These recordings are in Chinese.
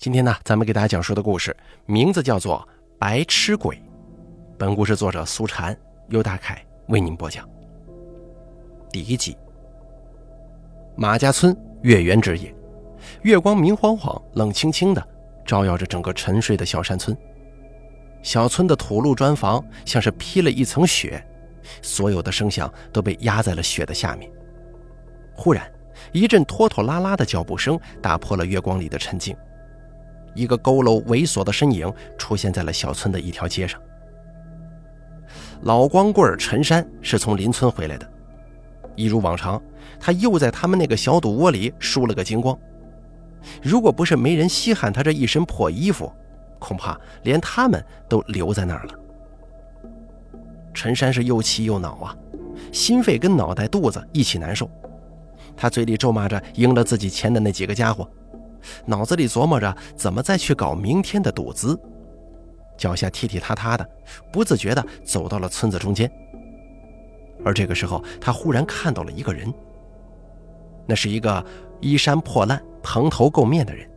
今天呢，咱们给大家讲述的故事名字叫做《白痴鬼》。本故事作者苏禅，由大凯为您播讲。第一集。马家村月圆之夜，月光明晃晃、冷清清的，照耀着整个沉睡的小山村。小村的土路砖房像是披了一层雪，所有的声响都被压在了雪的下面。忽然，一阵拖拖拉拉的脚步声打破了月光里的沉静。一个佝偻猥琐的身影出现在了小村的一条街上。老光棍陈山是从邻村回来的，一如往常，他又在他们那个小赌窝里输了个精光。如果不是没人稀罕他这一身破衣服，恐怕连他们都留在那儿了。陈山是又气又恼啊，心肺跟脑袋肚子一起难受。他嘴里咒骂着赢了自己钱的那几个家伙。脑子里琢磨着怎么再去搞明天的赌资，脚下踢踢踏踏的，不自觉地走到了村子中间。而这个时候，他忽然看到了一个人，那是一个衣衫破烂、蓬头垢面的人。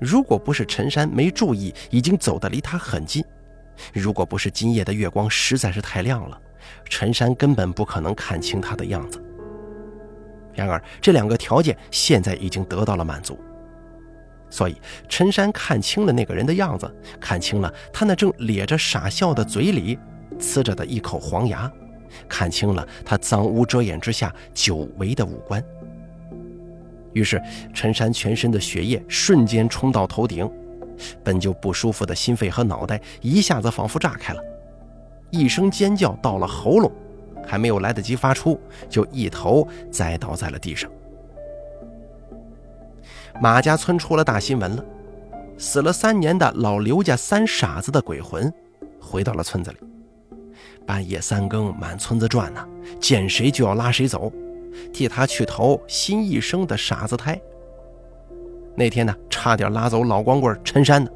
如果不是陈山没注意，已经走得离他很近；如果不是今夜的月光实在是太亮了，陈山根本不可能看清他的样子。然而，这两个条件现在已经得到了满足。所以，陈山看清了那个人的样子，看清了他那正咧着傻笑的嘴里呲着的一口黄牙，看清了他脏污遮掩之下久违的五官。于是，陈山全身的血液瞬间冲到头顶，本就不舒服的心肺和脑袋一下子仿佛炸开了，一声尖叫到了喉咙，还没有来得及发出，就一头栽倒在了地上。马家村出了大新闻了，死了三年的老刘家三傻子的鬼魂回到了村子里，半夜三更满村子转呢，见谁就要拉谁走，替他去投新一生的傻子胎。那天呢，差点拉走老光棍陈山呢。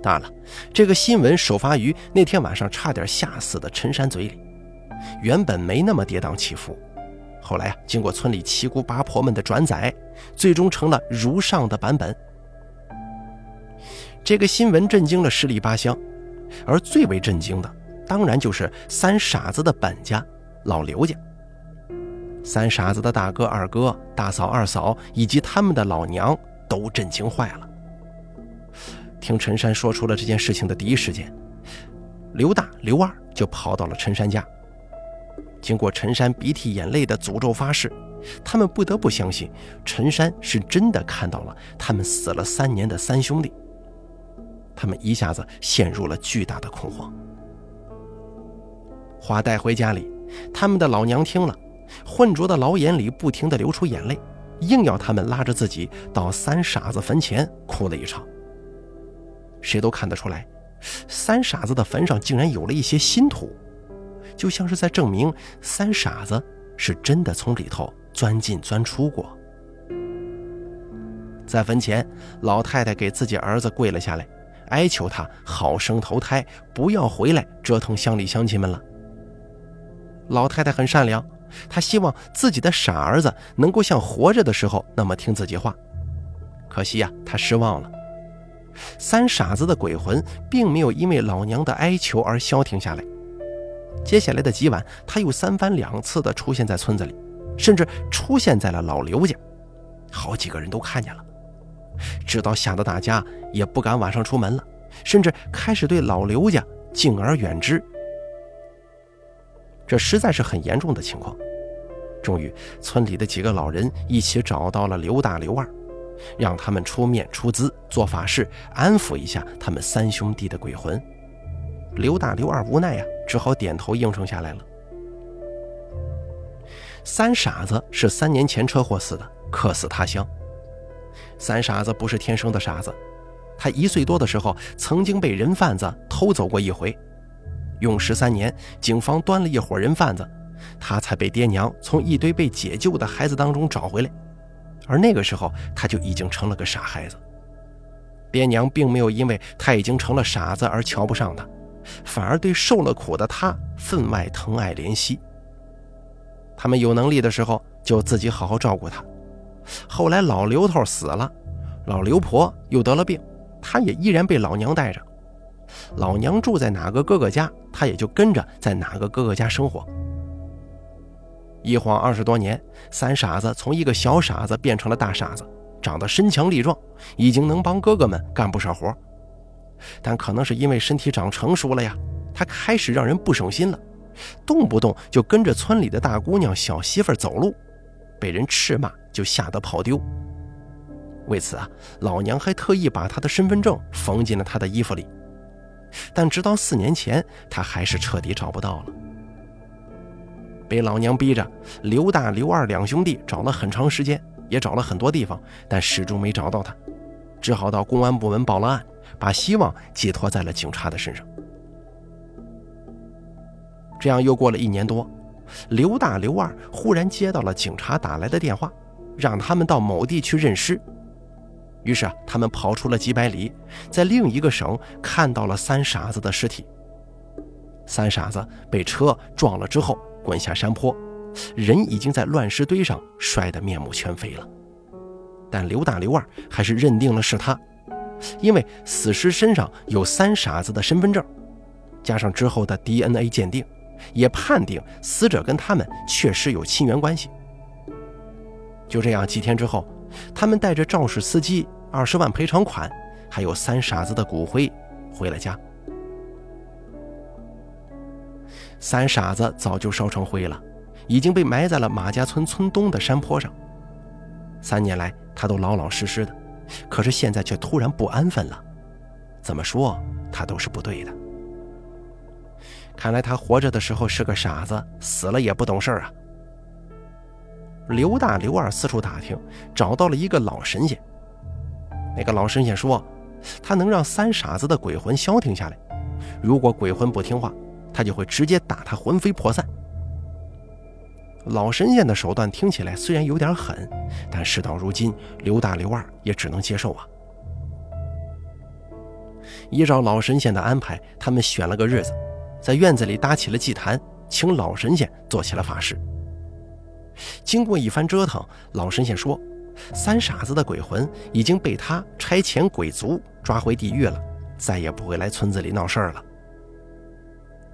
当然了，这个新闻首发于那天晚上差点吓死的陈山嘴里，原本没那么跌宕起伏。后来啊，经过村里七姑八婆们的转载，最终成了如上的版本。这个新闻震惊了十里八乡，而最为震惊的，当然就是三傻子的本家老刘家。三傻子的大哥、二哥、大嫂、二嫂以及他们的老娘都震惊坏了。听陈山说出了这件事情的第一时间，刘大、刘二就跑到了陈山家。经过陈山鼻涕眼泪的诅咒发誓，他们不得不相信陈山是真的看到了他们死了三年的三兄弟。他们一下子陷入了巨大的恐慌。话带回家里，他们的老娘听了，浑浊的老眼里不停地流出眼泪，硬要他们拉着自己到三傻子坟前哭了一场。谁都看得出来，三傻子的坟上竟然有了一些新土。就像是在证明三傻子是真的从里头钻进钻出过。在坟前，老太太给自己儿子跪了下来，哀求他好生投胎，不要回来折腾乡里乡亲们了。老太太很善良，她希望自己的傻儿子能够像活着的时候那么听自己话。可惜呀，她失望了。三傻子的鬼魂并没有因为老娘的哀求而消停下来。接下来的几晚，他又三番两次地出现在村子里，甚至出现在了老刘家，好几个人都看见了，直到吓得大家也不敢晚上出门了，甚至开始对老刘家敬而远之。这实在是很严重的情况。终于，村里的几个老人一起找到了刘大、刘二，让他们出面出资做法事，安抚一下他们三兄弟的鬼魂。刘大、刘二无奈呀。只好点头应承下来了。三傻子是三年前车祸死的，客死他乡。三傻子不是天生的傻子，他一岁多的时候曾经被人贩子偷走过一回，用时三年，警方端了一伙人贩子，他才被爹娘从一堆被解救的孩子当中找回来。而那个时候他就已经成了个傻孩子，爹娘并没有因为他已经成了傻子而瞧不上他。反而对受了苦的他分外疼爱怜惜。他们有能力的时候就自己好好照顾他。后来老刘头死了，老刘婆又得了病，她也依然被老娘带着。老娘住在哪个哥哥家，她也就跟着在哪个哥哥家生活。一晃二十多年，三傻子从一个小傻子变成了大傻子，长得身强力壮，已经能帮哥哥们干不少活。但可能是因为身体长成熟了呀，他开始让人不省心了，动不动就跟着村里的大姑娘、小媳妇走路，被人斥骂就吓得跑丢。为此啊，老娘还特意把他的身份证缝进了他的衣服里。但直到四年前，他还是彻底找不到了。被老娘逼着，刘大、刘二两兄弟找了很长时间，也找了很多地方，但始终没找到他，只好到公安部门报了案，把希望寄托在了警察的身上。这样又过了一年多，刘大、刘二忽然接到了警察打来的电话，让他们到某地去认尸。于是啊，他们跑出了几百里，在另一个省看到了三傻子的尸体。三傻子被车撞了之后滚下山坡，人已经在乱石堆上摔得面目全非了。但刘大、刘二还是认定了是他，因为死尸身上有三傻子的身份证，加上之后的 DNA 鉴定，也判定死者跟他们确实有亲缘关系。就这样，几天之后。他们带着肇事司机二十万赔偿款，还有三傻子的骨灰，回了家。三傻子早就烧成灰了，已经被埋在了马家村村东的山坡上。三年来，他都老老实实的，可是现在却突然不安分了。怎么说，他都是不对的。看来他活着的时候是个傻子，死了也不懂事儿啊。刘大、刘二四处打听，找到了一个老神仙。那个老神仙说，他能让三傻子的鬼魂消停下来。如果鬼魂不听话，他就会直接打他魂飞魄散。老神仙的手段听起来虽然有点狠，但事到如今，刘大、刘二也只能接受啊。依照老神仙的安排，他们选了个日子，在院子里搭起了祭坛，请老神仙做起了法事。经过一番折腾，老神仙说：“三傻子的鬼魂已经被他差遣鬼族抓回地狱了，再也不会来村子里闹事儿了。”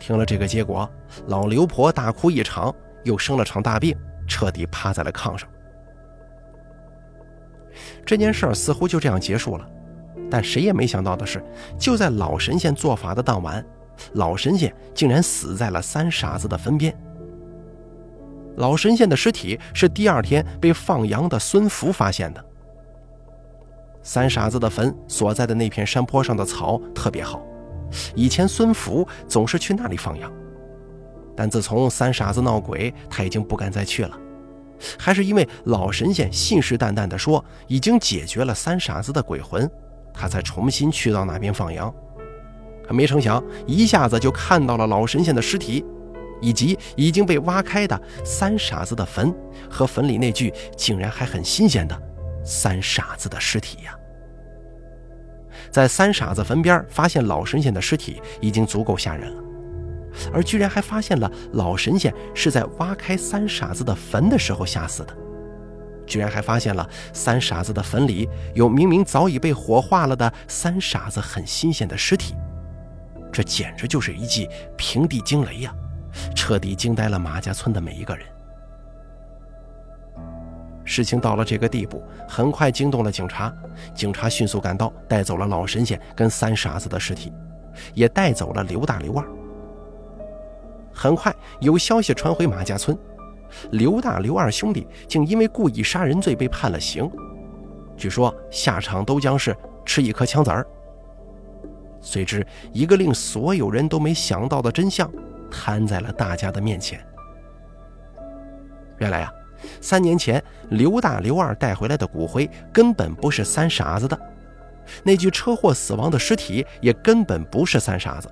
听了这个结果，老刘婆大哭一场，又生了场大病，彻底趴在了炕上。这件事儿似乎就这样结束了，但谁也没想到的是，就在老神仙做法的当晚，老神仙竟然死在了三傻子的坟边。老神仙的尸体是第二天被放羊的孙福发现的。三傻子的坟所在的那片山坡上的草特别好，以前孙福总是去那里放羊，但自从三傻子闹鬼，他已经不敢再去了。还是因为老神仙信誓旦旦地说已经解决了三傻子的鬼魂，他才重新去到那边放羊。可没成想，一下子就看到了老神仙的尸体。以及已经被挖开的三傻子的坟和坟里那具竟然还很新鲜的三傻子的尸体呀！在三傻子坟边发现老神仙的尸体已经足够吓人了，而居然还发现了老神仙是在挖开三傻子的坟的时候吓死的，居然还发现了三傻子的坟里有明明早已被火化了的三傻子很新鲜的尸体，这简直就是一记平地惊雷呀！彻底惊呆了马家村的每一个人。事情到了这个地步，很快惊动了警察。警察迅速赶到，带走了老神仙跟三傻子的尸体，也带走了刘大、刘二。很快有消息传回马家村，刘大、刘二兄弟竟因为故意杀人罪被判了刑，据说下场都将是吃一颗枪子儿。随之，一个令所有人都没想到的真相。摊在了大家的面前。原来啊，三年前刘大、刘二带回来的骨灰根本不是三傻子的，那具车祸死亡的尸体也根本不是三傻子。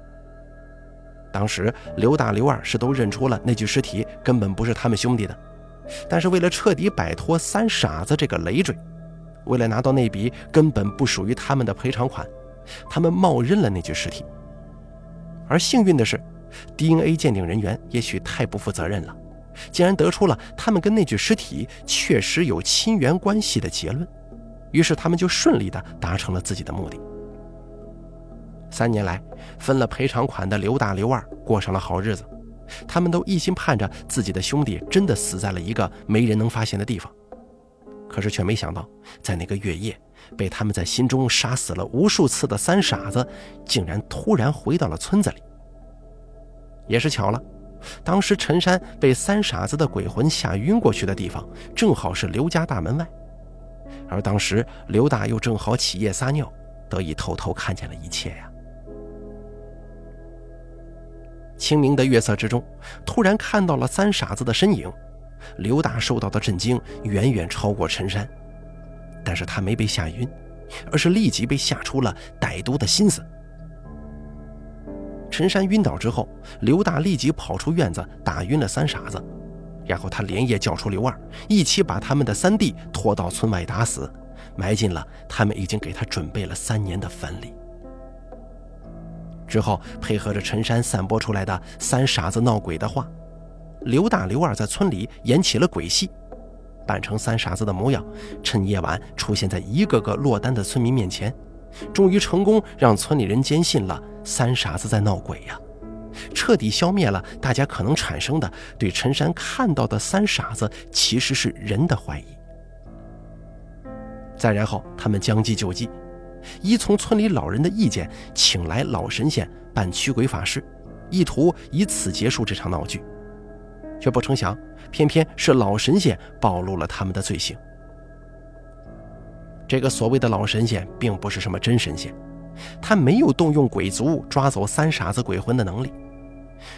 当时刘大、刘二是都认出了那具尸体根本不是他们兄弟的，但是为了彻底摆脱三傻子这个累赘，为了拿到那笔根本不属于他们的赔偿款，他们冒认了那具尸体。而幸运的是。DNA 鉴定人员也许太不负责任了，竟然得出了他们跟那具尸体确实有亲缘关系的结论。于是他们就顺利的达成了自己的目的。三年来，分了赔偿款的刘大、刘二过上了好日子，他们都一心盼着自己的兄弟真的死在了一个没人能发现的地方。可是却没想到，在那个月夜，被他们在心中杀死了无数次的三傻子，竟然突然回到了村子里。也是巧了，当时陈山被三傻子的鬼魂吓晕过去的地方，正好是刘家大门外，而当时刘大又正好起夜撒尿，得以偷偷看见了一切呀。清明的月色之中，突然看到了三傻子的身影。刘大受到的震惊远远超过陈山，但是他没被吓晕，而是立即被吓出了歹毒的心思。陈山晕倒之后，刘大立即跑出院子打晕了三傻子，然后他连夜叫出刘二，一起把他们的三弟拖到村外打死，埋进了他们已经给他准备了三年的坟里。之后配合着陈山散播出来的三傻子闹鬼的话。刘大、刘二在村里演起了鬼戏，扮成三傻子的模样，趁夜晚出现在一个个落单的村民面前，终于成功让村里人坚信了三傻子在闹鬼呀，彻底消灭了大家可能产生的对陈山看到的三傻子其实是人的怀疑。再然后，他们将计就计，依从村里老人的意见，请来老神仙办驱鬼法事，意图以此结束这场闹剧。却不成想，偏偏是老神仙暴露了他们的罪行。这个所谓的老神仙并不是什么真神仙，他没有动用鬼族抓走三傻子鬼魂的能力。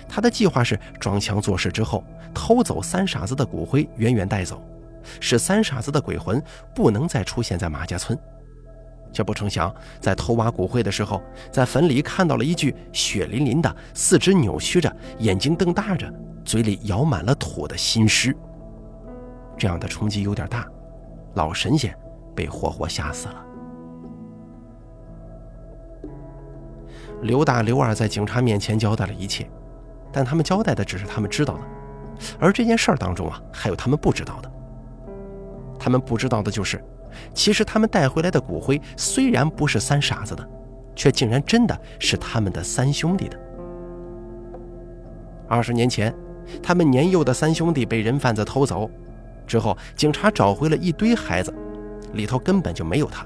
他的计划是装腔作势之后，偷走三傻子的骨灰，远远带走，使三傻子的鬼魂不能再出现在马家村。却不成想，在偷挖骨灰的时候，在坟里看到了一具血淋淋的、四肢扭曲着、眼睛瞪大着。嘴里咬满了土的新尸，这样的冲击有点大，老神仙被活活吓死了。刘大、刘二在警察面前交代了一切，但他们交代的只是他们知道的，而这件事儿当中啊，还有他们不知道的。他们不知道的就是，其实他们带回来的骨灰虽然不是三傻子的，却竟然真的是他们的三兄弟的。二十年前。他们年幼的三兄弟被人贩子偷走之后，警察找回了一堆孩子，里头根本就没有他。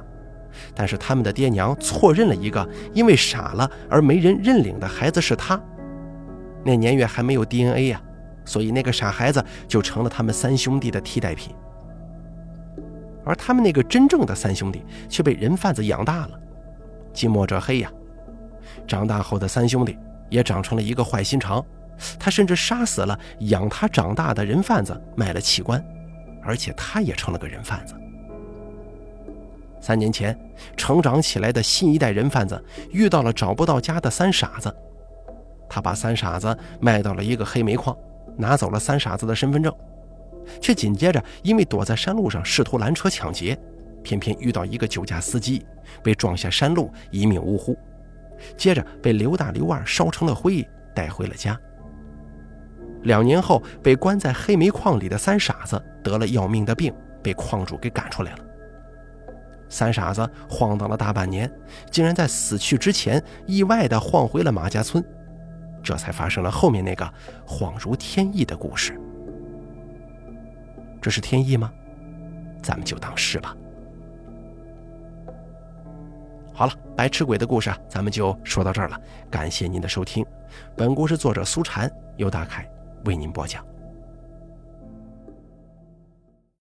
但是他们的爹娘错认了一个因为傻了而没人认领的孩子是他。那年月还没有 DNA 呀，所以那个傻孩子就成了他们三兄弟的替代品。而他们那个真正的三兄弟却被人贩子养大了，近墨者黑呀。长大后的三兄弟也长成了一个坏心肠。他甚至杀死了养他长大的人贩子，卖了器官，而且他也成了个人贩子。三年前，成长起来的新一代人贩子遇到了找不到家的三傻子，他把三傻子卖到了一个黑煤矿，拿走了三傻子的身份证，却紧接着因为躲在山路上试图拦车抢劫，偏偏遇到一个酒驾司机，被撞下山路，一命呜呼，接着被刘大刘二烧成了灰，带回了家。两年后，被关在黑煤矿里的三傻子得了要命的病，被矿主给赶出来了。三傻子晃荡了大半年，竟然在死去之前意外的晃回了马家村，这才发生了后面那个恍如天意的故事。这是天意吗？咱们就当是吧。好了，白痴鬼的故事，咱们就说到这儿了。感谢您的收听，本故事作者苏禅，由大凯。为您播讲。